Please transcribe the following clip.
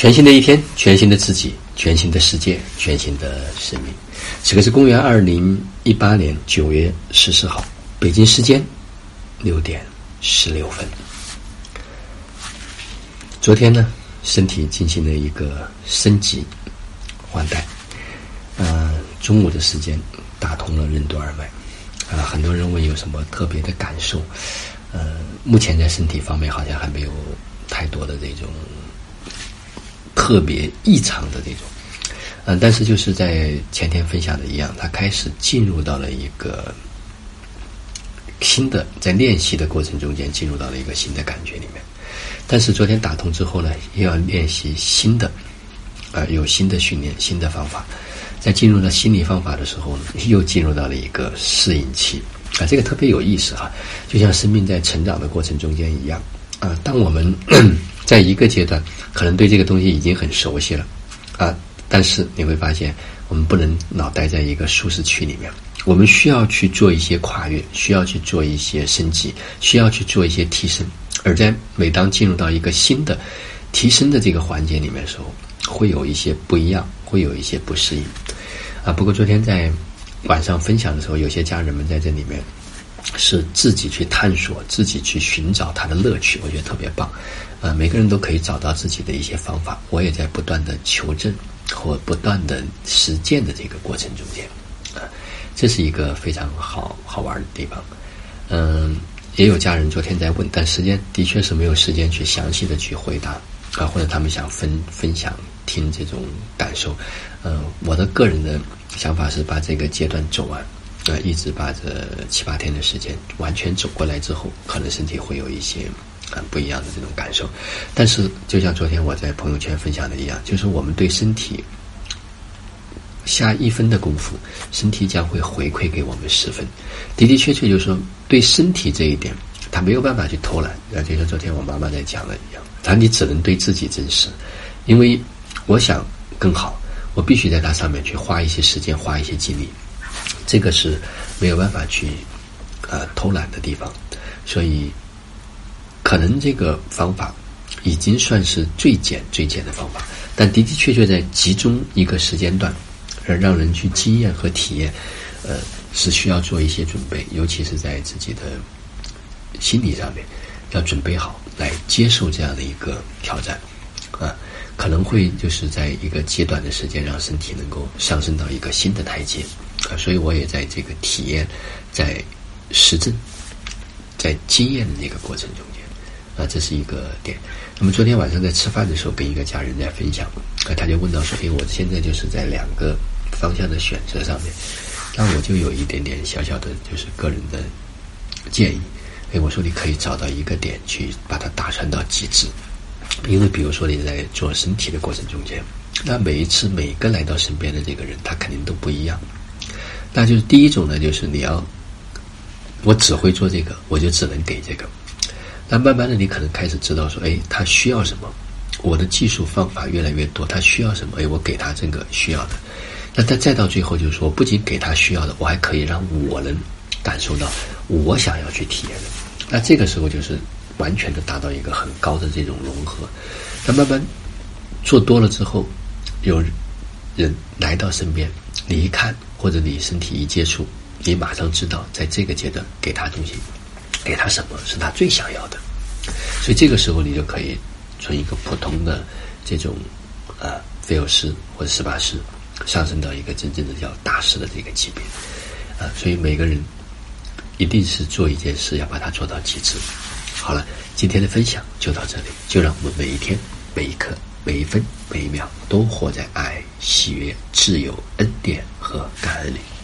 全新的一天，全新的自己，全新的世界，全新的生命。此刻是公元二零一八年九月十四号，北京时间六点十六分。昨天呢，身体进行了一个升级换代，嗯，中午的时间打通了任督二脉，啊，很多人问有什么特别的感受，呃，目前在身体方面好像还没有太多的这种。特别异常的这种，嗯，但是就是在前天分享的一样，他开始进入到了一个新的在练习的过程中间，进入到了一个新的感觉里面。但是昨天打通之后呢，又要练习新的，啊，有新的训练、新的方法。在进入到心理方法的时候呢，又进入到了一个适应期，啊，这个特别有意思哈，就像生命在成长的过程中间一样，啊，当我们。在一个阶段，可能对这个东西已经很熟悉了，啊，但是你会发现，我们不能老待在一个舒适区里面，我们需要去做一些跨越，需要去做一些升级，需要去做一些提升。而在每当进入到一个新的提升的这个环节里面的时候，会有一些不一样，会有一些不适应。啊，不过昨天在晚上分享的时候，有些家人们在这里面。是自己去探索，自己去寻找它的乐趣，我觉得特别棒。呃，每个人都可以找到自己的一些方法，我也在不断的求证或不断的实践的这个过程中间，啊，这是一个非常好好玩的地方。嗯，也有家人昨天在问，但时间的确是没有时间去详细的去回答啊，或者他们想分分享听这种感受。嗯，我的个人的想法是把这个阶段走完。呃，一直把这七八天的时间完全走过来之后，可能身体会有一些很不一样的这种感受。但是，就像昨天我在朋友圈分享的一样，就是我们对身体下一分的功夫，身体将会回馈给我们十分。的的确确，就是说对身体这一点，他没有办法去偷懒。啊，就像昨天我妈妈在讲的一样，他你只能对自己真实，因为我想更好，我必须在它上面去花一些时间，花一些精力。这个是没有办法去呃偷懒的地方，所以可能这个方法已经算是最简最简的方法，但的的确确在集中一个时间段，而让人去经验和体验，呃，是需要做一些准备，尤其是在自己的心理上面要准备好来接受这样的一个挑战。啊，可能会就是在一个极短的时间让身体能够上升到一个新的台阶。啊，所以我也在这个体验，在实证，在经验的那个过程中间，啊，这是一个点。那么昨天晚上在吃饭的时候，跟一个家人在分享，啊，他就问到说：“哎，我现在就是在两个方向的选择上面，那我就有一点点小小的，就是个人的建议。哎，我说你可以找到一个点去把它打穿到极致，因为比如说你在做身体的过程中间，那每一次每个来到身边的这个人，他肯定都不一样。”那就是第一种呢，就是你要，我只会做这个，我就只能给这个。那慢慢的，你可能开始知道说，哎，他需要什么？我的技术方法越来越多，他需要什么？哎，我给他这个需要的。那再再到最后，就是说，不仅给他需要的，我还可以让我能感受到我想要去体验的。那这个时候就是完全的达到一个很高的这种融合。那慢慢做多了之后，有人来到身边，你一看。或者你身体一接触，你马上知道在这个阶段给他东西，给他什么是他最想要的，所以这个时候你就可以从一个普通的这种呃菲尔师或者斯巴师，上升到一个真正的叫大师的这个级别啊。所以每个人一定是做一件事要把它做到极致。好了，今天的分享就到这里，就让我们每一天每一刻。每一分每一秒都活在爱、喜悦、自有、恩典和感恩里。